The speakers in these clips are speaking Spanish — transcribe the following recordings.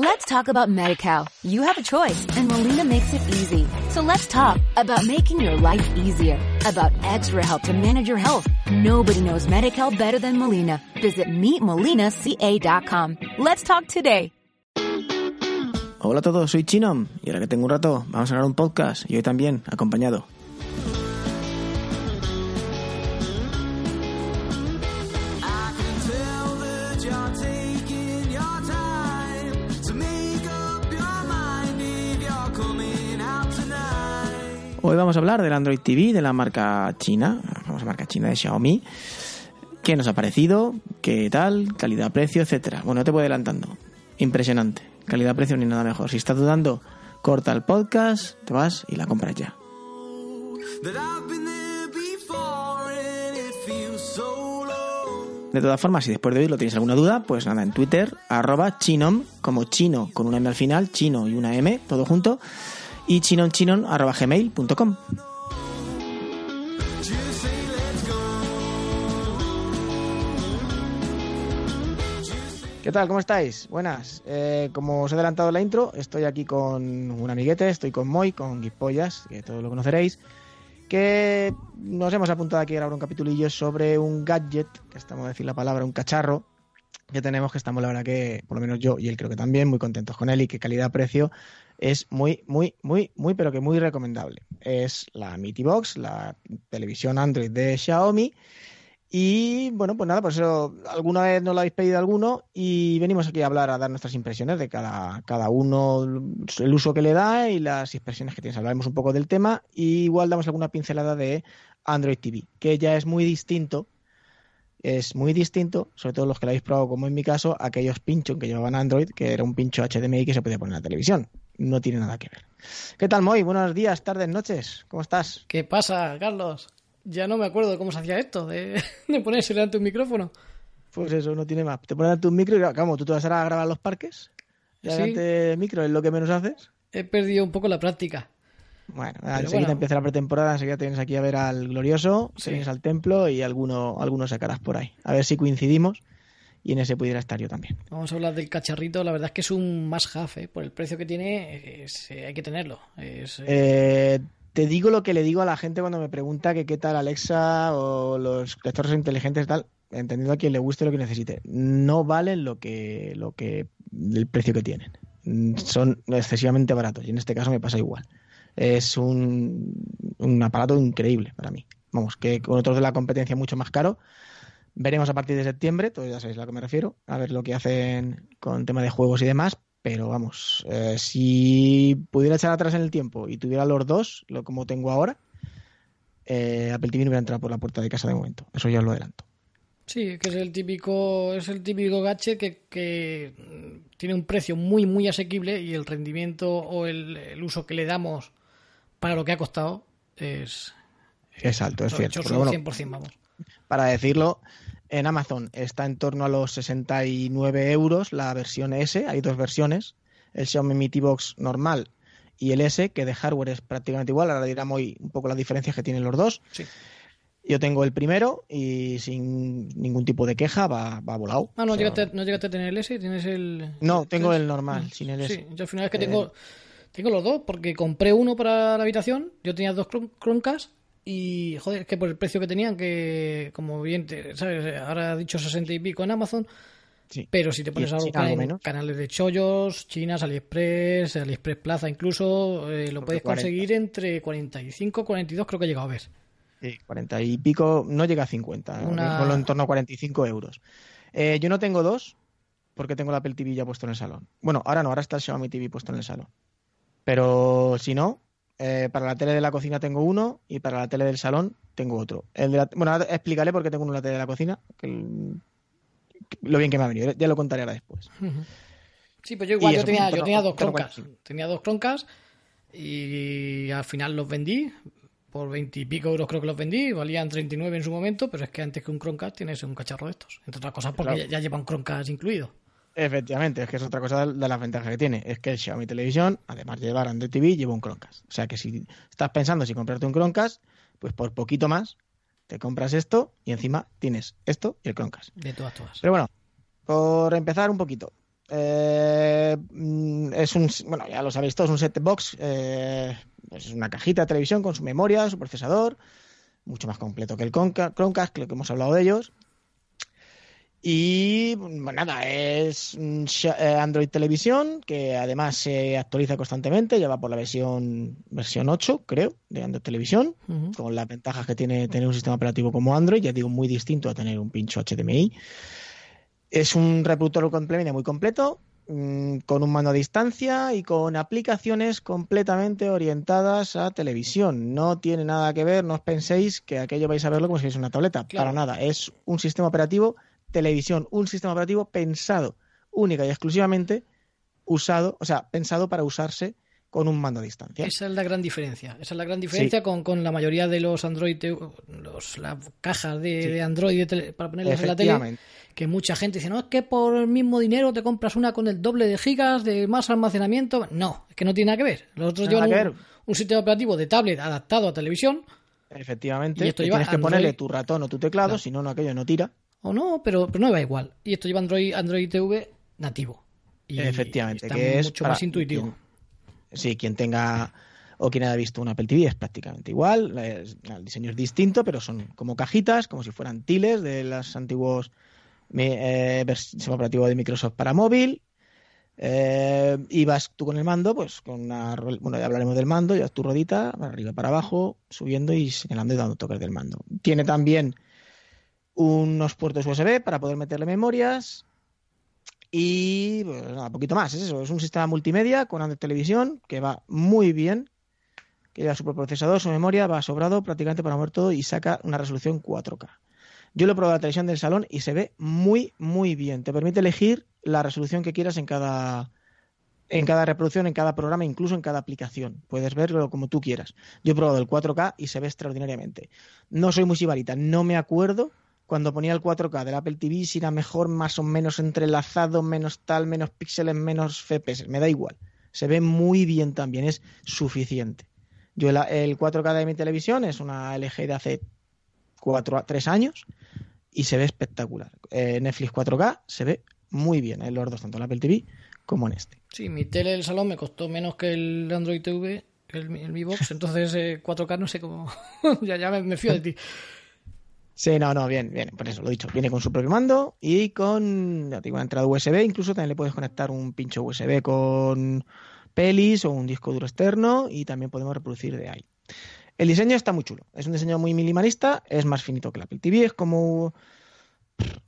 Let's talk about MediCal. You have a choice and Molina makes it easy. So let's talk about making your life easier, about extra help to manage your health. Nobody knows MediCal better than Molina. Visit meetmolinaca.com. Let's talk today. Hola a todos, soy Chinom y ahora que tengo un rato vamos a grabar un podcast y hoy también acompañado. Hoy vamos a hablar del Android TV de la marca china, la famosa marca china de Xiaomi. ¿Qué nos ha parecido? ¿Qué tal? Calidad-precio, etcétera. Bueno, te voy adelantando. Impresionante. Calidad-precio ni nada mejor. Si estás dudando, corta el podcast, te vas y la compras ya. De todas formas, si después de oírlo tienes alguna duda, pues nada, en Twitter, arroba chinom, como chino, con una M al final, chino y una M, todo junto, y chinonchinon arroba gmail.com. ¿Qué tal? ¿Cómo estáis? Buenas. Eh, como os he adelantado en la intro, estoy aquí con un amiguete, estoy con Moy, con Guipollas, que todos lo conoceréis, que nos hemos apuntado aquí a grabar un capitulillo sobre un gadget, que estamos a decir la palabra, un cacharro, que tenemos, que estamos la verdad que, por lo menos yo y él creo que también, muy contentos con él y que calidad-precio es muy, muy, muy, muy, pero que muy recomendable. Es la MITI Box, la televisión Android de Xiaomi. Y bueno, pues nada, por eso alguna vez nos lo habéis pedido alguno y venimos aquí a hablar, a dar nuestras impresiones de cada, cada uno, el uso que le da y las impresiones que tienes. Hablaremos un poco del tema y igual damos alguna pincelada de Android TV, que ya es muy distinto, es muy distinto, sobre todo los que lo habéis probado, como en mi caso, aquellos pinchos que llevaban Android, que era un pincho HDMI que se podía poner en la televisión. No tiene nada que ver. ¿Qué tal, Moy? Buenos días, tardes, noches. ¿Cómo estás? ¿Qué pasa, Carlos? Ya no me acuerdo de cómo se hacía esto, de, de ponerse delante un micrófono. Pues eso, no tiene más. Te pones delante un micro y, ¿cómo? ¿Tú te vas a grabar los parques? Sí. Delante del micro es lo que menos haces. He perdido un poco la práctica. Bueno, Pero enseguida bueno. empieza la pretemporada, enseguida tienes aquí a ver al glorioso, Sí. tienes al templo y alguno, algunos sacarás por ahí. A ver si coincidimos y en ese pudiera estar yo también. Vamos a hablar del cacharrito. La verdad es que es un más have, ¿eh? Por el precio que tiene, es- eh, hay que tenerlo. Es, eh, Eh, te digo lo que le digo a la gente cuando me pregunta que qué tal Alexa o los lectores inteligentes tal, entendiendo a quien le guste lo que necesite. No valen lo que, lo que, el precio que tienen. Son excesivamente baratos y en este caso me pasa igual. Es un, un aparato increíble para mí. Vamos, que con otros de la competencia mucho más caro. Veremos a partir de septiembre, todos ya sabéis a lo que me refiero, a ver lo que hacen con tema de juegos y demás, pero vamos, eh, si pudiera echar atrás en el tiempo y tuviera los dos, lo como tengo ahora, eh, Apple TV no hubiera entrado por la puerta de casa de momento. Eso ya os lo adelanto. Sí, que es el típico, es el típico gadget que, que tiene un precio muy, muy asequible y el rendimiento o el, el uso que le damos para lo que ha costado es, Es alto, es cierto. Porque, bueno, 100%, vamos. Para decirlo, en Amazon está en torno a los 69 euros la versión S. Hay dos versiones, el Xiaomi Mi TV Box normal y el S, que de hardware es prácticamente igual. Ahora dirá muy un poco las diferencias que tienen los dos. Sí. Yo tengo el primero y sin ningún tipo de queja va, va volado. Ah, no, O sea, llegaste, no llegaste a tener el S, tienes el... No, tengo el normal, sin el S. Sí, yo al final es que Eh, tengo, tengo los dos, porque compré uno para la habitación, yo tenía dos Chrome- Chromecast y, joder, es que por el precio que tenían, que como bien, te- ¿sabes? Ahora ha dicho 60 y pico en Amazon, Sí. pero si te pones Y a buscar algo en canales de chollos, chinas, AliExpress, AliExpress Plaza incluso, eh, lo puedes 40. conseguir entre 45 42, creo que he llegado a ver. Sí, 40 y pico, no llega a 50, Una- solo en torno a 45 euros. Eh, yo no tengo dos, porque tengo la Apple TV ya puesto en el salón. Bueno, ahora no, ahora está el Xiaomi TV puesto en el salón. Pero si no, eh, para la tele de la cocina tengo uno y para la tele del salón tengo otro. El de la- bueno, ahora explicaré por qué tengo uno en la tele de la cocina, que el- lo bien que me ha venido, ya lo contaré ahora después. Sí, pues yo igual, yo eso, tenía, yo tenía dos croncas. 45. Tenía dos croncas y al final los vendí. Por 20 y pico euros creo que los vendí. Valían 39 en su momento, pero es que antes que un Chromecast tienes un cacharro de estos. Entre otras cosas porque Claro. ya, ya lleva un Chromecast incluido. Efectivamente, es que es otra cosa de las ventajas que tiene. Es que el Xiaomi Televisión, además de llevar Android TV, lleva un Chromecast. O sea que si estás pensando si comprarte un Chromecast, pues por poquito más te compras esto y encima tienes esto y el Chromecast. De todas, todas. Pero bueno, por empezar un poquito. eh, es un, bueno, ya lo sabéis todos, un set box, eh, es una cajita de televisión con su memoria, su procesador, mucho más completo que el Chromecast, creo que hemos hablado de ellos. Y bueno, nada, es eh, Android Televisión, que además se actualiza constantemente, ya va por la versión, versión 8, creo, de Android Televisión, con las ventajas que tiene tener un sistema operativo como Android, ya digo, muy distinto a tener un pincho HDMI. Es un reproductor complemento muy completo, mm, con un mando a distancia y con aplicaciones completamente orientadas a televisión. No tiene nada que ver, no os penséis que aquello vais a verlo como si fuese una tableta. Para nada. Es un sistema operativo televisión, un sistema operativo pensado única y exclusivamente usado, o sea, pensado para usarse con un mando a distancia. Esa es la gran diferencia. Esa es la gran diferencia con, con, la mayoría de los Android, los, las cajas de, Android para ponerlas en la tele, que mucha gente dice, no, es que por el mismo dinero te compras una con el doble de gigas, de más almacenamiento. No, es que no tiene nada que ver. Los otros llevan un, sistema operativo de tablet adaptado a televisión. Efectivamente, y esto tienes que ponerle tu ratón o tu teclado, si no, aquello no tira o no, pero, pero no va igual. Y esto lleva Android, Android TV nativo. Y Efectivamente, que es mucho más intuitivo. sí, quien tenga o quien haya visto un Apple TV es prácticamente igual. el diseño es distinto, pero son como cajitas, como si fueran tiles de los antiguos eh, sistema operativo de Microsoft para móvil. Eh, y vas tú con el mando, pues con una. Bueno, ya hablaremos del mando, ya tu rodita, para arriba, para abajo, subiendo y señalando y dando toques del mando. Tiene también unos puertos USB para poder meterle memorias y pues, nada, poquito más. Es eso, es un sistema multimedia con Android Televisión que va muy bien, que lleva su procesador, su memoria, va sobrado prácticamente para mover todo y saca una resolución 4K. Yo lo he probado la televisión del salón y se ve muy, muy bien. Te permite elegir la resolución que quieras en cada, en cada reproducción, en cada programa, incluso en cada aplicación. Puedes verlo como tú quieras. Yo he probado el 4K y se ve extraordinariamente. No soy muy sibarita, no me acuerdo cuando ponía el 4K del Apple TV si era mejor, más o menos entrelazado, menos tal, menos píxeles, menos FPS. Me da igual. Se ve muy bien también, es suficiente. Yo el, 4K de mi televisión es una LG de hace 4 3 años y se ve espectacular. Eh, Netflix 4K se ve muy bien en los dos, tanto en Apple TV como en este. Sí, mi tele del salón me costó menos que el Android TV, el, el Mi Box, entonces 4K eh, no sé cómo. ya, ya me fío de ti. Sí, no, no, bien, bien, por eso lo he dicho. Viene con su propio mando y con ya una entrada USB, incluso también le puedes conectar un pincho USB con pelis o un disco duro externo y también podemos reproducir de ahí. El diseño está muy chulo, es un diseño muy minimalista, es más finito que la Apple TV, es como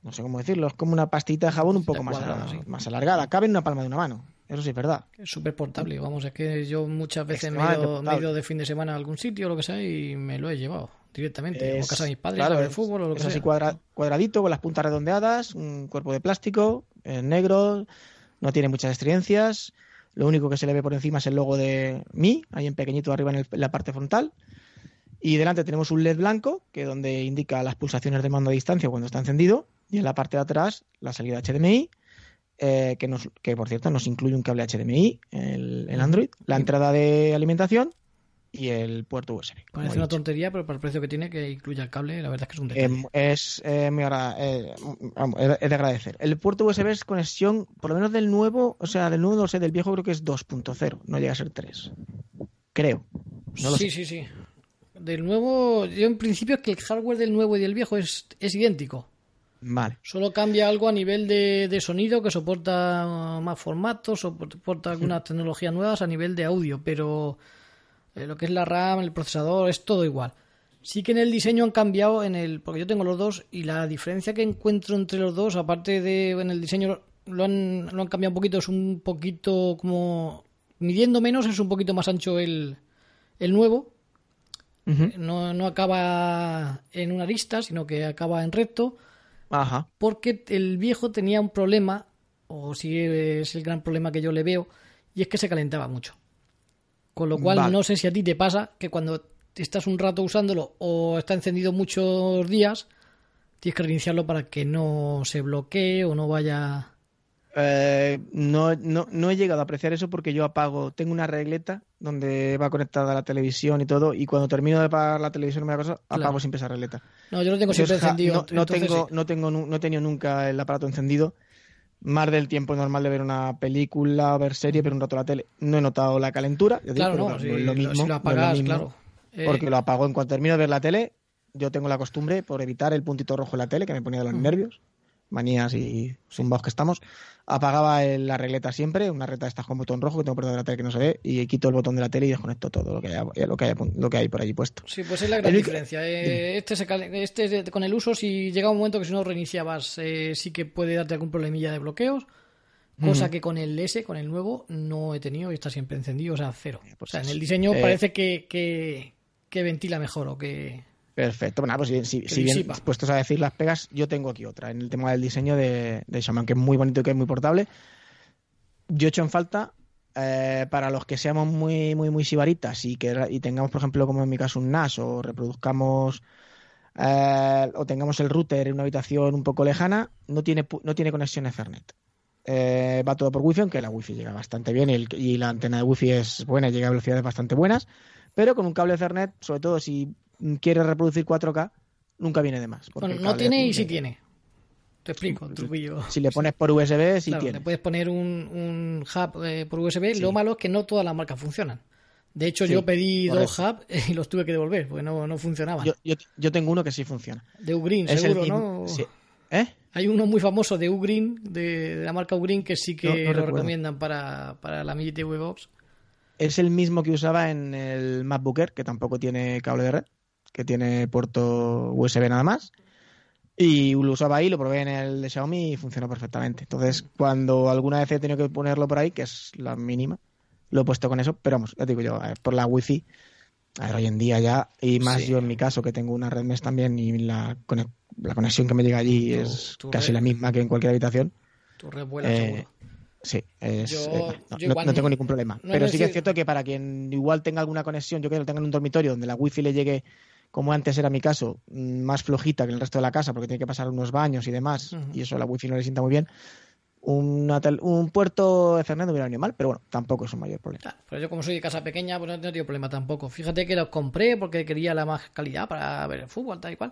no sé cómo decirlo, es como una pastita de jabón un poco más, más alargada, cabe en una palma de una mano. Eso sí es verdad. Es súper portable, vamos, es que yo muchas veces me he, ido, de fin de semana a algún sitio o lo que sea y me lo he llevado directamente, a casa de mis padres, claro, fútbol o lo que es así cuadradito, con las puntas redondeadas, un cuerpo de plástico, negro, no tiene muchas estridencias, lo único que se le ve por encima es el logo de Mi, ahí en pequeñito arriba en, la parte frontal. Y delante tenemos un LED blanco, que es donde indica las pulsaciones de mando a distancia cuando está encendido. Y en la parte de atrás, la salida HDMI, eh, que, nos, que por cierto nos incluye un cable HDMI, el, el Android, la entrada de alimentación y el puerto USB. Parece una tontería, pero para el precio que tiene, que incluya el cable, la verdad es que es un detalle. Em, es, eh, muy eh, es de agradecer. El puerto USB es conexión, por lo menos del nuevo, o sea, del nuevo, no sé, del viejo creo que es 2.0, no llega a ser 3. Creo. sí, sí, sí. Del nuevo, yo en principio es que el hardware del nuevo y del viejo es, es idéntico. Vale. Solo cambia algo a nivel de, de sonido, que soporta más formatos, soporta algunas tecnologías nuevas a nivel de audio, pero eh, lo que es la RAM, el procesador, es todo igual. Sí que en el diseño han cambiado en el, porque yo tengo los dos y la diferencia que encuentro entre los dos, aparte de en el diseño lo han, lo han cambiado un poquito, es un poquito como midiendo menos, es un poquito más ancho el, el nuevo. no, no acaba en una arista, sino que acaba en recto. Ajá. Porque el viejo tenía un problema, o sí es el gran problema que yo le veo, y es que se calentaba mucho. Con lo cual, no sé si a ti te pasa que cuando estás un rato usándolo o está encendido muchos días, tienes que reiniciarlo para que no se bloquee o no vaya. Eh, no, no, no, he llegado a apreciar eso porque yo apago, tengo una regleta donde va conectada la televisión y todo, y cuando termino de apagar la televisión me cosa, apago siempre esa regleta. No, yo lo tengo siempre encendido. No, tengo, no tengo, no he tenido nunca el aparato encendido más del tiempo normal de ver una película o ver serie, pero un rato la tele. No he notado la calentura. Yo digo, Claro, pero no, claro, si, no es lo mismo. si lo no es apagas, mismo, claro. Eh, Porque lo apago en cuanto termino de ver la tele. Yo tengo la costumbre, por evitar el puntito rojo en la tele, que me ponía de los nervios, manías y zumbaos que estamos, apagaba el- la regleta siempre, una regleta de estas con botón rojo que tengo por de la tele que no se ve, y quito el botón de la tele y desconecto todo lo que haya, lo que haya, lo que hay por allí puesto. Sí, pues es la gran El diferencia. Eh, este, se cal- este con el uso, si llega un momento que si no reiniciabas, eh, sí que puede darte algún problemilla de bloqueos. Cosa que con el S, con el nuevo, no he tenido y está siempre encendido, o sea, cero. O sea, en el diseño Eh, parece que, que, que ventila mejor o que. Perfecto. Bueno, pues si, si- Que si bien puestos a decir las pegas, yo tengo aquí otra, en el tema del diseño de, de Shaman, que es muy bonito y que es muy portable. Yo he hecho en falta, eh, para los que seamos muy, muy, muy sibaritas y que y tengamos, por ejemplo, como en mi caso, un NAS o reproduzcamos eh, o tengamos el router en una habitación un poco lejana, no tiene, no tiene conexión Ethernet. Eh, va todo por wifi, aunque la wifi llega bastante bien y, el- y la antena de wifi es buena, llega a velocidades bastante buenas, pero con un cable Ethernet, sobre todo si quieres reproducir 4K, nunca viene de más. Bueno, no tiene y sí tiene. Te explico, el truquillo. Si le pones por USB, sí Claro, tiene. le puedes poner un, un hub eh, por USB. Lo malo es que no todas las marcas funcionan. De hecho, yo pedí dos hubs y los tuve que devolver porque no, no funcionaban. Yo, yo, yo tengo uno que sí funciona. de Ugreen, Es seguro, ¿no? sí. ¿Eh? Hay uno muy famoso de Ugreen, de, de la marca Ugreen, que sí que No- no lo recuerdo. recomiendan para, para la MIT de WebOps. Es el mismo que usaba en el MacBook Air, que tampoco tiene cable de red, que tiene puerto USB nada más. Y lo usaba ahí, lo probé en el de Xiaomi y funcionó perfectamente. Entonces, cuando alguna vez he tenido que ponerlo por ahí, que es la mínima, lo he puesto con eso. Pero vamos, ya te digo yo, eh, por la wifi, a ver, hoy en día ya, y más Sí. yo en mi caso, que tengo una red mesh también y la, la conexión que me llega allí Tu- es tu casi red. la misma que en cualquier habitación. Tu red vuela Eh, seguro. Sí, es, Yo- eh, no, yo no- igual no no- tengo ningún problema. no Pero sí que es cierto que para quien igual tenga alguna conexión, yo que lo tenga en un dormitorio donde la wifi le llegue, como antes era mi caso, mm, más flojita que el resto de la casa porque tiene que pasar unos baños y demás, y eso a la wifi no le sienta muy bien, una un puerto Ethernet no hubiera venido mal, pero bueno, tampoco es un mayor problema. Claro, pero yo como soy de casa pequeña, pues no he tenido problema tampoco. Fíjate que los compré porque quería la más calidad para ver el fútbol, tal y cual.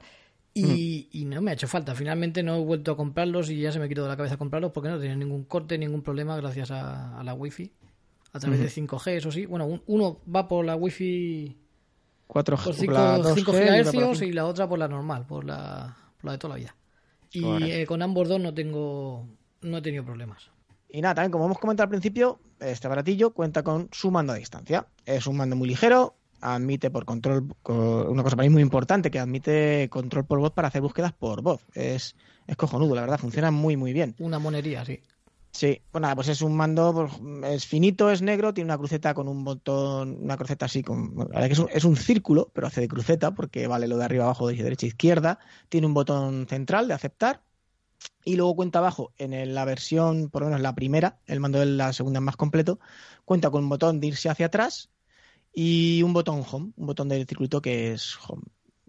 Y, Mm. y no me ha hecho falta. Finalmente no he vuelto a comprarlos y ya se me quitó de la cabeza comprarlos porque no tenía ningún corte, ningún problema gracias a, a la wifi. A través de 5G, eso sí. Bueno, un- uno va por la wifi 4 por G, 5, la 2G, y otra por la GHz 5. y la otra por la normal, por la, por la de toda la vida. Y eh, con ambos dos no tengo no he tenido problemas. Y nada, también como hemos comentado al principio, este baratillo cuenta con su mando a distancia. Es un mando muy ligero, admite por control, co- una cosa para mí muy importante, que admite control por voz para hacer búsquedas por voz. Es, es cojonudo, la verdad, funciona muy muy bien. Una monería, sí. Sí, pues nada, pues es un mando, pues, es finito, es negro, tiene una cruceta con un botón, una cruceta así, con, la verdad que es un, círculo, pero hace de cruceta, porque vale lo de arriba, abajo, de derecha, izquierda. Tiene un botón central de aceptar, y luego cuenta abajo, en la versión, por lo menos la primera, el mando de la segunda es más completo, cuenta con un botón de irse hacia atrás y un botón home, un botón del circuito que es home.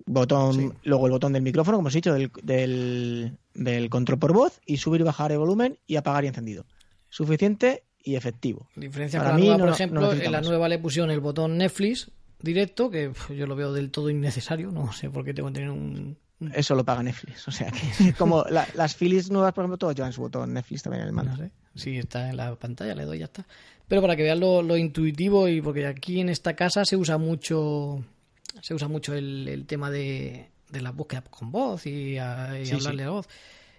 Botón, Sí. luego el botón del micrófono, como os he dicho, del, del, del control por voz y subir y bajar el volumen y apagar y encendido. Suficiente y efectivo. Diferencia Para mí nueva, no- por ejemplo, en la nueva le pusieron el botón Netflix directo, que yo lo veo del todo innecesario, no sé por qué tengo que tener un... Eso lo paga Netflix. O sea, que como la- las Philips nuevas, por ejemplo, todos llevan su botón Netflix también en el mando. No sé, si está en la pantalla, le doy y ya está. Pero para que vean lo, lo intuitivo y porque aquí en esta casa se usa mucho se usa mucho el, el tema de, de la búsqueda con voz y, a- y Sí, hablarle sí. a voz.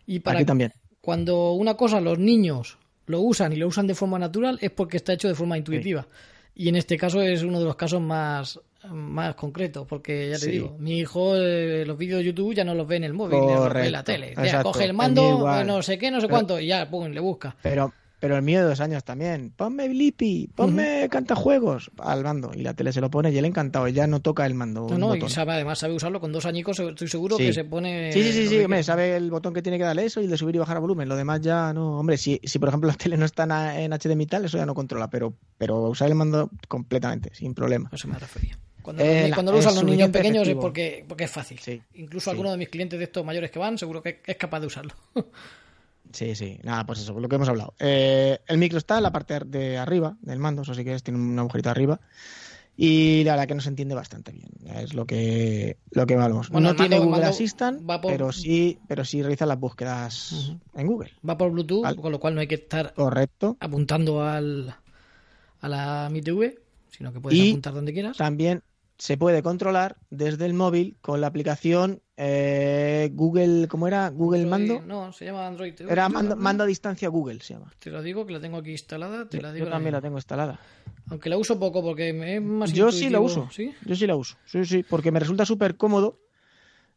Y para Aquí también. cuando una cosa los niños lo usan y lo usan de forma natural es porque está hecho de forma intuitiva. Y en este caso es uno de los casos más, más concretos, porque ya te Sí. digo, mi hijo eh, los vídeos de YouTube ya no los ve en el móvil, ni los ve en la tele. Ya, coge el mando, eh, no sé qué, no sé Pero- cuánto, y ya, pum, le busca. Pero, pero el mío de dos años también. Ponme Blippi, ponme cantajuegos al mando. Y la tele se lo pone y él encantado. Ya no toca el mando. No, no, y sabe, además sabe usarlo con dos añicos, estoy seguro Sí. que se pone... Sí, sí, sí, sí, que hombre, quiere. sabe el botón que tiene que darle eso y el de subir y bajar volumen. Lo demás ya no. Hombre, si, si por ejemplo la tele no está en HDMI tal, eso ya no controla, pero, pero usar el mando completamente, sin problema. Eso me refería. Cuando, Eh, la- cuando lo usan los niños pequeños efectivo. es porque, porque es fácil. Sí, Incluso sí. alguno de mis clientes de estos mayores que van, seguro que es capaz de usarlo. Sí, sí, nada, pues eso, lo que hemos hablado. Eh, el micro está en la parte de arriba del mando, eso sí que es, tiene un agujerito arriba. Y la verdad que nos entiende bastante bien. Es lo que lo que valemos. Bueno, no tiene mando- Google Assistant, por- pero sí, pero sí realiza las búsquedas en Google. Va por Bluetooth, Vale. con lo cual no hay que estar Correcto. apuntando al, a la Mi TV, sino que puedes Y apuntar donde quieras. También se puede controlar desde el móvil con la aplicación eh, Google, ¿cómo era? Google Mando. No, se llama Android TV. Era mando, a distancia Google, se llama. Te lo digo, que la tengo aquí instalada. Te Yo, la digo yo ahora también la tengo instalada. Aunque la uso poco porque me es más Yo sí la uso. ¿Sí? Yo sí la uso. Sí, sí, porque me resulta súper cómodo.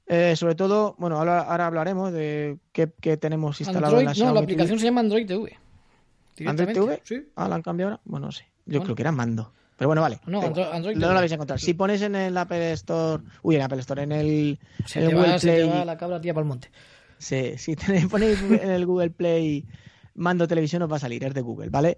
Eh, sobre todo, bueno, ahora, ahora hablaremos de qué, qué tenemos instalado en Android, la no, Xiaomi la TV. aplicación se llama Android TV. ¿Android. TV? Sí. Ah, ¿la han cambiado ahora? Bueno, no sé. Yo Bueno. creo que era mando. Pero bueno, vale. No, Android- no TV. la vais a encontrar. Si pones en el Apple Store, uy, en Apple Store, en el, Se, en el te Google va, se te Play, va la cabra tía para el monte. Sí, si tenéis, ponéis en el Google Play mando televisión os va a salir, es de Google, ¿vale?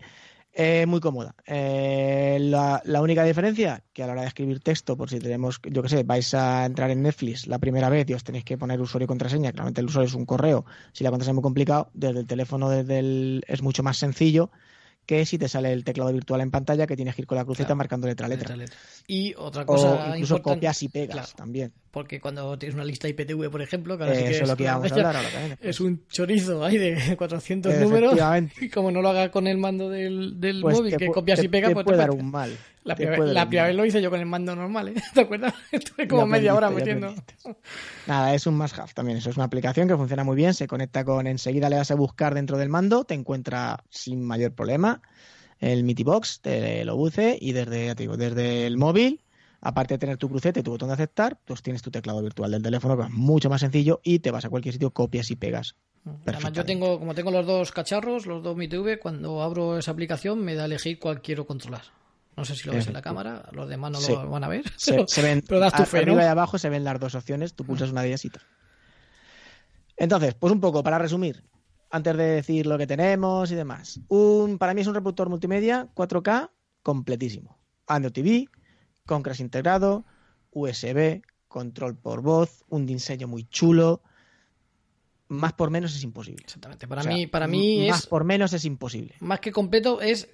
Eh, muy cómoda. Eh, la, la única diferencia que a la hora de escribir texto, por si tenemos, yo que sé, vais a entrar en Netflix la primera vez y os tenéis que poner usuario y contraseña, claramente el usuario es un correo, si la contraseña es muy complicado, desde el teléfono desde el, es mucho más sencillo que si te sale el teclado virtual en pantalla que tienes que ir con la cruceta Claro. marcando letra a letra. Y otra O cosa incluso importante, copias y pegas claro, también. porque cuando tienes una lista IPTV, por ejemplo, que ahora sí Eh, que eso es lo que íbamos a hablar ahora también. es un chorizo ahí de 400 números y como no lo haga con el mando del, del Pues móvil, que copias te- y pegas, te pues puede te dar pasa. un mal. La primera, vez lo hice yo con el mando normal, ¿eh? ¿te acuerdas? Estuve como media hora metiendo. Nada, es un must have también. Eso es una aplicación que funciona muy bien. Se conecta con enseguida le das a buscar dentro del mando, te encuentra sin mayor problema el Mitibox, te lo buce y desde, ya te digo, desde el móvil, aparte de tener tu crucete, tu botón de aceptar, pues tienes tu teclado virtual del teléfono, que es mucho más sencillo y te vas a cualquier sitio, copias y pegas. Además, yo tengo, como tengo los dos cacharros, los dos Mi TV, cuando abro esa aplicación me da a elegir cuál quiero controlar. No sé si lo ves en la cámara, los demás no Sí. lo van a ver. Se, pero, se ven pero das tu arriba y abajo se ven las dos opciones, tú pulsas una de ellas y tal. Entonces, pues un poco para resumir, antes de decir lo que tenemos y demás. Un, para mí es un reproductor multimedia 4K completísimo. Android TV, con crash integrado, USB, control por voz, un diseño muy chulo. Más por menos es imposible. Exactamente. Para O sea, mí, para mí más es por menos es imposible. más que completo, es,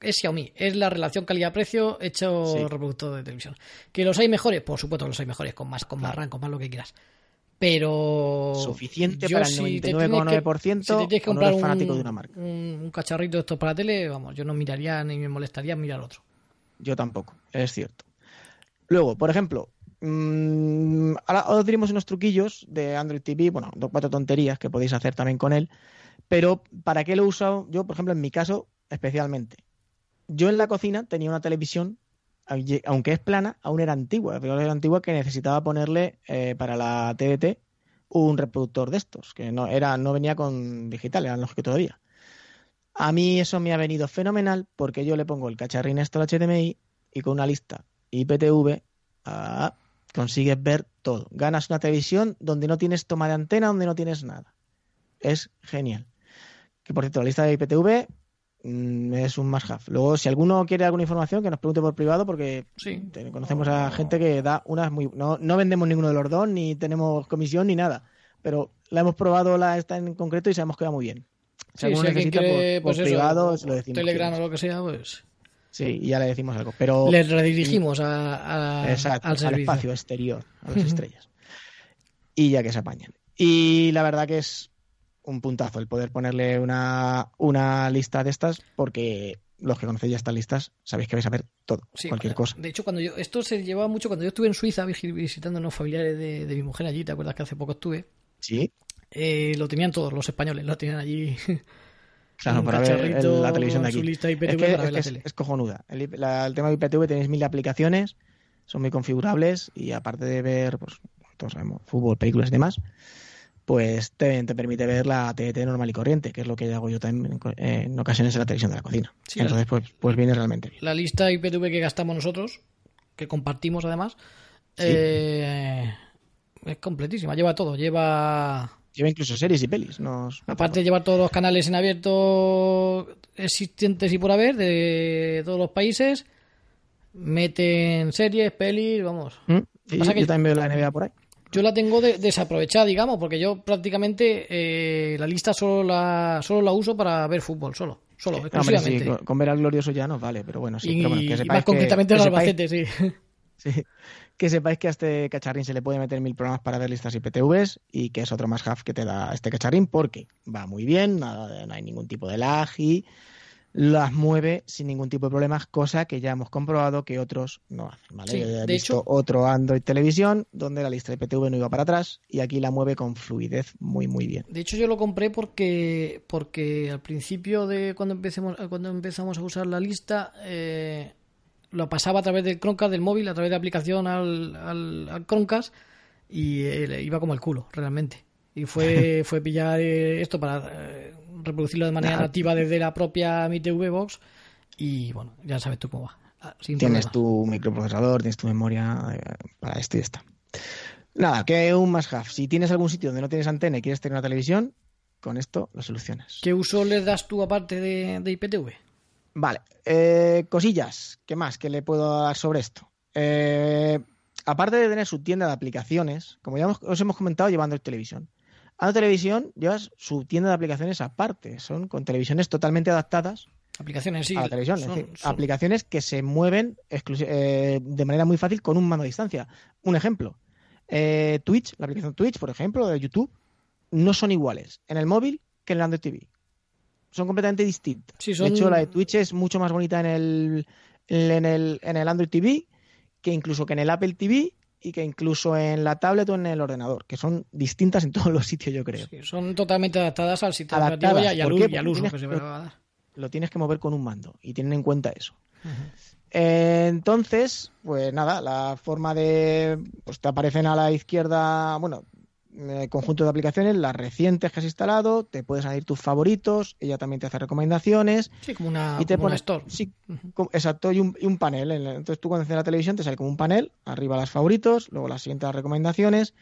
es Xiaomi. Es la relación calidad-precio hecho Sí. reproductor de televisión. Que los hay mejores, por supuesto los hay mejores, con más, con más RAM, con más lo que quieras. Pero. Suficiente yo para el si te tienes que- 99,9% si te tienes que no comprar fanático un, de una marca. Un, un cacharrito de estos para tele, vamos, yo no miraría ni me molestaría mirar otro. Yo tampoco, es cierto. Luego, por ejemplo, mm, ahora os diremos unos truquillos de Android TV, bueno, dos cuatro tonterías que podéis hacer también con él, pero ¿para qué lo he usado? Yo, por ejemplo, en mi caso, especialmente. Yo en la cocina tenía una televisión, aunque es plana, aún era antigua, era antigua que necesitaba ponerle eh, para la TDT un reproductor de estos, que no, era, no venía con digital, era lógico todavía. A mí eso me ha venido fenomenal porque yo le pongo el cacharrín esto al HDMI y con una lista IPTV ah, consigues ver todo. Ganas una televisión donde no tienes toma de antena, donde no tienes nada. Es genial. Que por cierto, la lista de IPTV es un must have. Luego, si alguno quiere alguna información, que nos pregunte por privado porque Sí. conocemos a gente que da unas muy... No, no vendemos ninguno de los dos, ni tenemos comisión, ni nada. Pero la hemos probado la esta en concreto y sabemos que va muy bien. Si Sí, alguno si alguien necesita, quiere, por, pues por eso, privado, se lo decimos. Telegram o lo que sea, pues Sí, y ya le decimos algo. Pero les redirigimos a, a- exacto, al al, espacio exterior, a las estrellas. Y ya que se apañen. Y la verdad que es un puntazo el poder ponerle una, una lista de estas, porque los que conocéis ya estas listas sabéis que vais a ver todo, Sí, cualquier cosa. De hecho, cuando yo esto se llevaba mucho cuando yo estuve en Suiza visi- visitando unos familiares de, de mi mujer allí, ¿te acuerdas que hace poco estuve? Sí, Eh, lo tenían todos los españoles, lo tenían allí. claro, para ver la televisión de su aquí. lista IPTV Es que, para es, ver que la es- tele. es cojonuda. El, IP la- el tema de IPTV tenéis mil aplicaciones, son muy configurables y aparte de ver, pues, todos sabemos, fútbol, películas y demás, pues te, te permite ver la TDT normal y corriente, que es lo que hago yo también en, ocasiones en la televisión de la cocina. Sí, Entonces, pues, pues viene realmente bien. La lista IPTV que gastamos nosotros, que compartimos además, Sí. eh, es completísima. Lleva todo. Lleva. Lleva incluso series y pelis. Nos... Aparte de llevar todos los canales en abierto existentes y por haber de todos los países, meten series, pelis, vamos. ¿Mm? Y Pasa que- yo también veo la NBA por ahí. Yo la tengo de- desaprovechada, digamos, porque yo prácticamente eh, la lista solo la, solo la uso para ver fútbol, solo. solo, Hombre, exclusivamente. sí, con, con ver al glorioso ya nos vale, pero bueno, sí. y, pero bueno, que y sepáis más que- concretamente que el sepáis- Albacete, sí. Sí. Que sepáis que a este cacharrín se le puede meter mil programas para ver listas IPTVs y que es otro más have que te da este cacharrín porque va muy bien, nada no hay ningún tipo de lag y las mueve sin ningún tipo de problemas, cosa que ya hemos comprobado que otros no hacen. ¿vale? Sí, Yo ya he de visto hecho- otro Android Televisión donde la lista IPTV no iba para atrás y aquí la mueve con fluidez muy muy bien. De hecho, yo lo compré porque porque al principio de cuando empecemos cuando empezamos a usar la lista eh, lo pasaba a través del Chromecast del móvil, a través de aplicación al, al, al Chromecast y eh, iba como el culo, realmente. Y fue, fue pillar eh, esto para eh, reproducirlo de manera nativa desde la propia Mi TV Box y bueno, ya sabes tú cómo va. Ah, Sin Tienes problema. tu microprocesador, tienes tu memoria eh, para esto y está. Nada, que un más have. Si tienes algún sitio donde no tienes antena y quieres tener una televisión, con esto lo solucionas. ¿Qué uso le das tú aparte de, de IPTV? Vale, eh, cosillas. ¿Qué más que le puedo dar sobre esto? Eh, aparte de tener su tienda de aplicaciones, como ya os hemos comentado, llevando el televisión. Android Televisión llevas su tienda de aplicaciones aparte. Son con televisiones totalmente adaptadas Aplicaciones sí. a la televisión. es decir, son- aplicaciones que se mueven eh, de manera muy fácil con un mando a distancia. Un ejemplo, eh, Twitch, la aplicación Twitch, por ejemplo, de YouTube, no son iguales en el móvil que en el Android TV. Son completamente distintas. Sí, son- De hecho, la de Twitch es mucho más bonita en el, en el, en el Android TV que incluso que en el Apple TV y que incluso en la tablet o en el ordenador, que son distintas en todos los sitios, yo creo. Sí, son totalmente adaptadas al sistema Adaptadas, operativo y, al, y al uso tienes que se que- va a dar. Lo tienes que mover con un mando y tienen en cuenta eso. Eh, entonces, pues nada, la forma de. Pues te aparecen a la izquierda, bueno, eh, conjunto de aplicaciones, las recientes que has instalado, te puedes añadir tus favoritos, ella también te hace recomendaciones. Sí, como una, y te como una pone, store. Sí, exacto, y un, y un panel. En el- Entonces tú cuando enciendes la televisión te sale como un panel, arriba las favoritos, luego las siguientes las recomendaciones,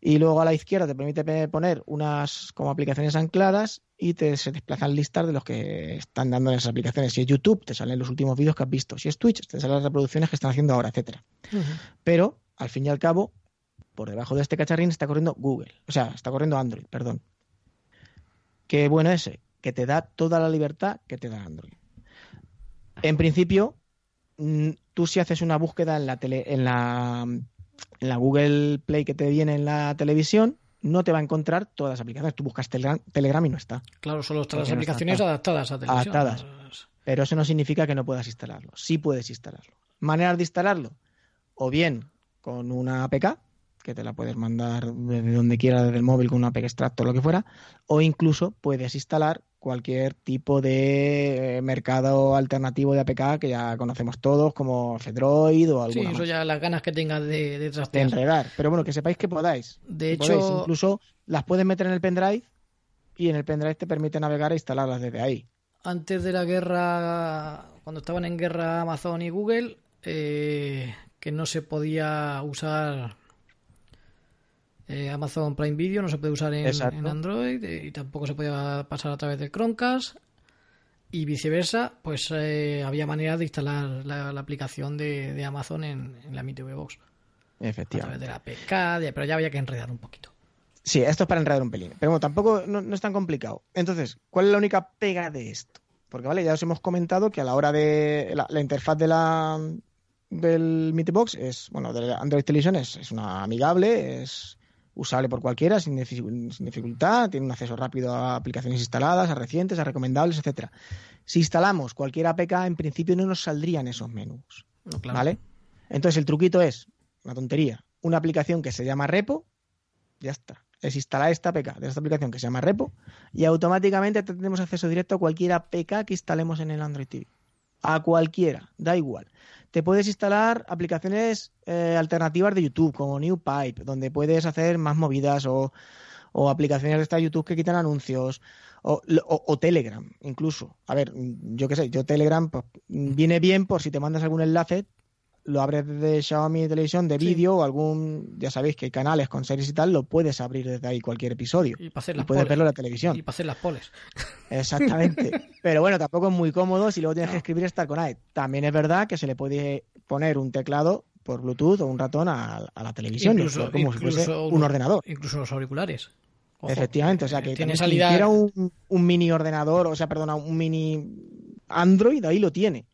y luego a la izquierda te permite pe- poner unas como aplicaciones ancladas y te se desplazan listas de los que están dando en esas aplicaciones. Si es YouTube, te salen los últimos vídeos que has visto. Si es Twitch, te salen las reproducciones que están haciendo ahora, etcétera. Pero, al fin y al cabo, por debajo de este cacharrín está corriendo Google. O sea, está corriendo Android, perdón. Qué bueno ese, que te da toda la libertad que te da Android. En principio, mm, tú si haces una búsqueda en la, tele, en la, en la Google Play que te viene en la televisión, no te va a encontrar todas las aplicaciones. Tú buscas Telegram, Telegram y no está. Claro, solo están las está- aplicaciones adaptadas a televisión. Adaptadas. Pero eso no significa que no puedas instalarlo. Sí puedes instalarlo. Maneras de instalarlo. O bien con una APK, que te la puedes mandar desde donde quieras, desde el móvil con una APK extracto o lo que fuera. O incluso puedes instalar cualquier tipo de eh, mercado alternativo de APK que ya conocemos todos, como Fedroid o Sí, alguna eso más. ya las ganas que tengas de, de De enredar. Pero bueno, que sepáis que podáis. De que podéis. hecho, Incluso las puedes meter en el pendrive y en el pendrive te permite navegar e instalarlas desde ahí. antes de la guerra, cuando estaban en guerra Amazon y Google, eh, que no se podía usar eh, Amazon Prime Video, no se puede usar en, Android eh, y tampoco se podía pasar a través del Chromecast y viceversa, pues eh, había manera de instalar la, la aplicación de, de Amazon en, en la Mi TV Box a través Efectivamente. de la PK, de- pero ya había que enredar un poquito. Sí, esto es para enredar un pelín. Pero bueno, tampoco no, no es tan complicado. Entonces, ¿cuál es la única pega de esto? Porque, vale, ya os hemos comentado que a la hora de la, la interfaz de la del Meetbox es, bueno, de Android Television es, es una amigable, es usable por cualquiera sin, dificu- sin dificultad, tiene un acceso rápido a aplicaciones instaladas, a recientes, a recomendables, etcétera. Si instalamos cualquier APK, en principio no nos saldrían esos menús. No, claro. ¿Vale? Entonces el truquito es, una tontería, una aplicación que se llama Repo, ya está. Es instalar esta APK de esta aplicación que se llama Repo y automáticamente tendremos acceso directo a cualquier APK que instalemos en el Android TV. A cualquiera, da igual. Te puedes instalar aplicaciones eh, alternativas de YouTube, como NewPipe, donde puedes hacer más movidas o, o aplicaciones de esta YouTube que quitan anuncios, o, o- o Telegram, incluso. A ver, yo qué sé, yo Telegram pues, viene bien por si te mandas algún enlace, lo abres desde Xiaomi Televisión de Sí. vídeo o algún, ya sabéis que hay canales con series y tal, lo puedes abrir desde ahí cualquier episodio. Y para hacer Y las puedes poles. verlo en la televisión. Y para hacer las poles. Exactamente. Pero bueno, tampoco es muy cómodo si luego tienes que escribir Star con AE. También es verdad que se le puede poner un teclado por Bluetooth o un ratón a, a la televisión, Incluso- como si fuese incluso un ordenador. Incluso los auriculares. Ojo, Efectivamente, o sea que tiene salida. si un, un mini ordenador, o sea, perdona, un mini Android, ahí lo tiene.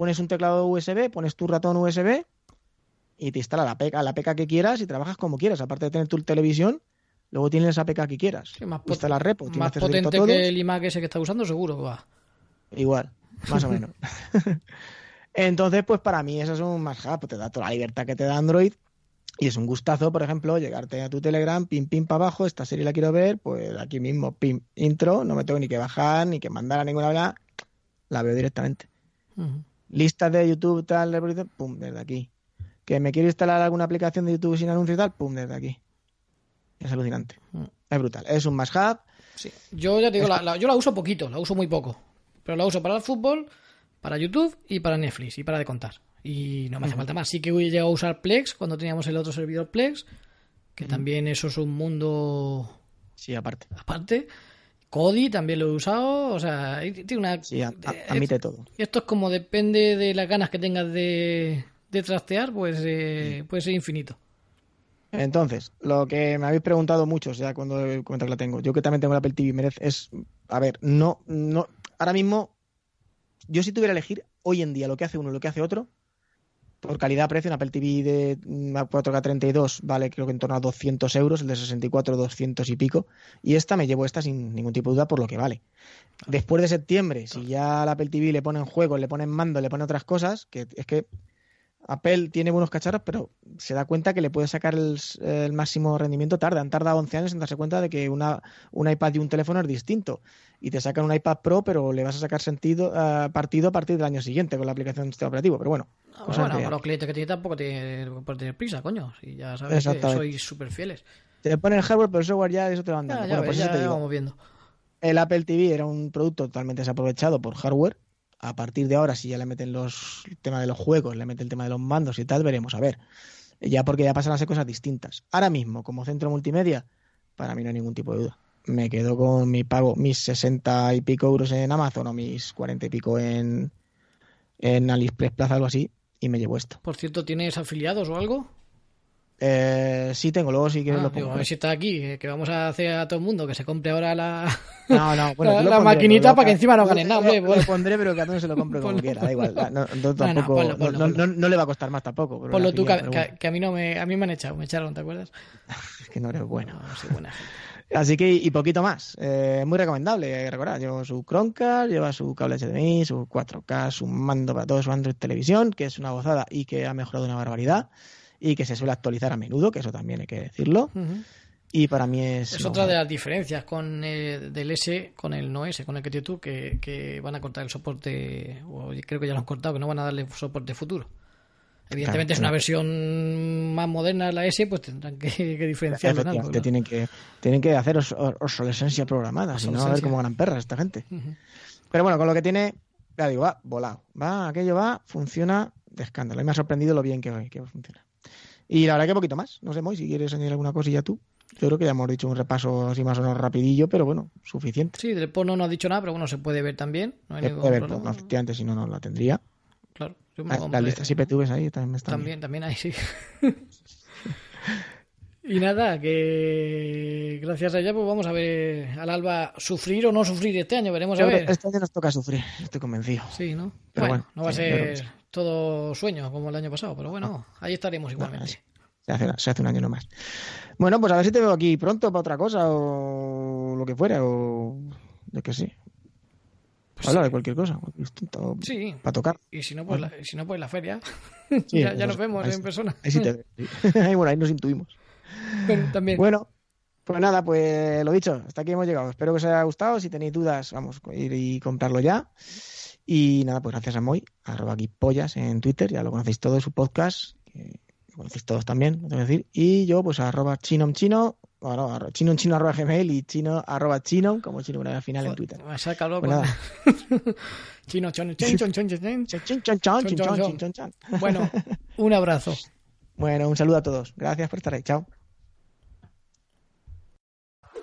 Pones un teclado USB, pones tu ratón USB y te instala la APK, la APK que quieras y trabajas como quieras. Aparte de tener tu televisión, luego tienes la APK que quieras. Sí, más Instala repo, más a potente todos. que el iMac ese que está usando, seguro va. Igual, más o menos. Entonces, pues para mí eso es un más hub, te da toda la libertad que te da Android y es un gustazo, por ejemplo, llegarte a tu Telegram, pim, pim, para abajo, esta serie la quiero ver, pues aquí mismo, pim, intro, no me tengo ni que bajar, ni que mandar a ninguna bla, la veo directamente. Listas de YouTube, tal, pum, desde aquí. Que me quiero instalar alguna aplicación de YouTube sin anuncios y tal, pum, desde aquí. Es alucinante. Mm. Es brutal. Es un más hub. Sí. Yo ya te digo, la, la- yo la uso poquito, la uso muy poco. Pero la uso para el fútbol, para YouTube y para Netflix y para de contar. Y no me hace falta más. Sí que he llegado a usar Plex cuando teníamos el otro servidor Plex, que también eso es un mundo Sí, aparte. aparte. Kodi también lo he usado, o sea, tiene una... Sí, a- a- admite todo. Esto es como depende de las ganas que tengas de, de trastear, pues eh, puede ser infinito. Entonces, lo que me habéis preguntado muchos ya cuando he comentado que la tengo, yo que también tengo la Apple TV, merece, es, a ver, no, no, ahora mismo, yo si tuviera que elegir hoy en día lo que hace uno y lo que hace otro, por calidad-precio, una Apple TV de mm, 4K 32 vale creo que en torno a 200 euros, el de 64 200 y pico, y esta me llevo esta sin ningún tipo de duda por lo que vale. Después de septiembre, si ya a la Apple TV le ponen juegos, le ponen mando, le ponen otras cosas, que es que Apple tiene buenos cacharros, pero se da cuenta que le puede sacar el, el máximo rendimiento tarde. Han tardado 11 años en darse cuenta de que una, un iPad y un teléfono es distinto. Y te sacan un iPad Pro, pero le vas a sacar sentido eh, partido a partir del año siguiente con la aplicación del sistema operativo. Pero bueno, Ah, bueno, que- los clientes que tiene tampoco tiene por tener prisa, coño. Si ya sabes que sois súper fieles. te ponen el hardware, pero el software ya eso te lo han Ya, dado. ya, Bueno, ves, pues eso ya te digo. vamos viendo. El Apple TV era un producto totalmente desaprovechado por hardware. A partir de ahora, si ya le meten los el tema de los juegos, le meten el tema de los mandos y tal, veremos a ver. Ya porque ya pasan a ser cosas distintas. Ahora mismo, como centro multimedia, para mí no hay ningún tipo de duda. Me quedo con mi pago, mis 60 y pico euros en Amazon o mis 40 y pico en, en AliExpress Plaza, algo así, y me llevo esto. Por cierto, ¿tienes afiliados o algo? Eh, sí tengo, luego sí que Ah, lo digo, pongo. a ver si está aquí, eh, que vamos a hacer a todo el mundo que se compre ahora la... No, no, bueno, La- pondré, maquinita para que encima no yo ganes nada, lo- Lo, pondré, pero que cada uno se lo compre como quiera, da igual. No, no, no, no, tampoco, ponlo, ponlo, no- ponlo. no- no le va a costar más tampoco. pero Ponlo tú, que, a mí no me, a mí me han echado, me echaron, ¿te acuerdas? es que no eres bueno. No, soy buena gente. Así que, y poquito más. Eh, muy recomendable, recordad. Lleva su Chromecast, lleva su cable HDMI, su 4K, su mando para todo su Android Televisión, que es una gozada y que ha mejorado una barbaridad. Y que se suele actualizar a menudo, que eso también hay que decirlo. Y para mí es. Es otra de las diferencias con eh, del S con el no S, con el que tienes tú, que, que van a cortar el soporte, o creo que ya lo han cortado, que no van a darle soporte futuro. Evidentemente Claro, es una claro. versión más moderna la S, pues tendrán que, que diferenciarlo tienen que, tienen que hacer os- os- obsolescencia programada, si no, a ver cómo ganan perras esta gente. Pero bueno, con lo que tiene, ya digo, va volado. Va, aquello va, funciona de escándalo. Y me ha sorprendido lo bien que, que funciona. Y la verdad que poquito más. No sé, Moy, si quieres añadir alguna cosilla tú. Yo creo que ya hemos dicho un repaso así más o menos rapidillo, pero bueno, suficiente. Sí, del porno no has dicho nada, pero bueno, se puede ver también. No hay Se ningún puede ver problema. efectivamente, si no, no la tendría. Claro, yo me La, compré- la lista IPTVs ahí también está bien. También, también hay, sí. y nada, que gracias a ella pues vamos a ver al Alba sufrir o no sufrir este año, veremos a Yo ver. Este año nos toca sufrir, estoy convencido. Sí, ¿no? Pero bueno, bueno, no va a sí, ser sí. Todo sueño como el año pasado, pero bueno, ahí estaremos igualmente. Se hace, se hace un año nomás. Bueno, pues a ver si te veo aquí pronto para otra cosa o lo que fuera, o yo qué sé. Pues Habla sí. de cualquier cosa, distinto, Sí, para tocar. y si no, pues la, si no, pues la feria. Sí, ya, nos sí, vemos ahí en sí. persona. Ahí sí te veo. sí. Ahí, bueno, ahí nos intuimos. Bueno, también. Bueno, pues nada, pues lo dicho, hasta aquí hemos llegado. Espero que os haya gustado. Si tenéis dudas, vamos a ir y comprarlo ya. Y nada, pues gracias a Moy, arroba aquí pollas en Twitter, ya lo conocéis todo, su podcast, que lo conocéis todos también, lo tengo que decir. Y yo, pues arroba chinomchino, bueno, arro- chinomchino arroba gmail y chino arroba chinom, como chino una vez final en Twitter. Loco. Pues nada. Chino, chon, chon, chon, chon, chon, chon, Chon, chon, chon. Bueno, un abrazo. Bueno, un saludo a todos. Gracias por estar ahí. Chao.